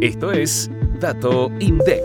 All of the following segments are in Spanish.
Esto es Dato INDEC.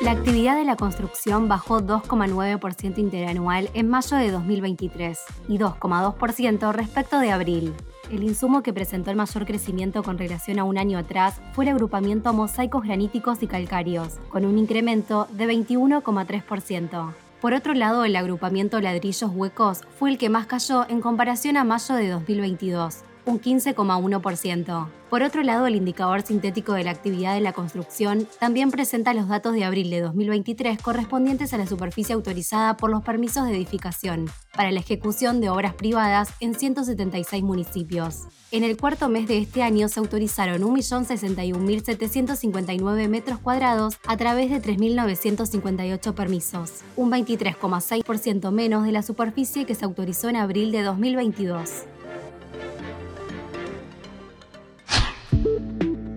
La actividad de la construcción bajó 2,9% interanual en mayo de 2023 y 2,2% respecto de abril. El insumo que presentó el mayor crecimiento con relación a un año atrás fue el agrupamiento mosaicos graníticos y calcáreos, con un incremento de 21,3%. Por otro lado, el agrupamiento ladrillos huecos fue el que más cayó en comparación a mayo de 2022, un 15,1%. Por otro lado, el indicador sintético de la actividad de la construcción también presenta los datos de abril de 2023 correspondientes a la superficie autorizada por los permisos de edificación para la ejecución de obras privadas en 176 municipios. En el cuarto mes de este año se autorizaron 1.061.759 metros cuadrados a través de 3.958 permisos, un 23,6% menos de la superficie que se autorizó en abril de 2022.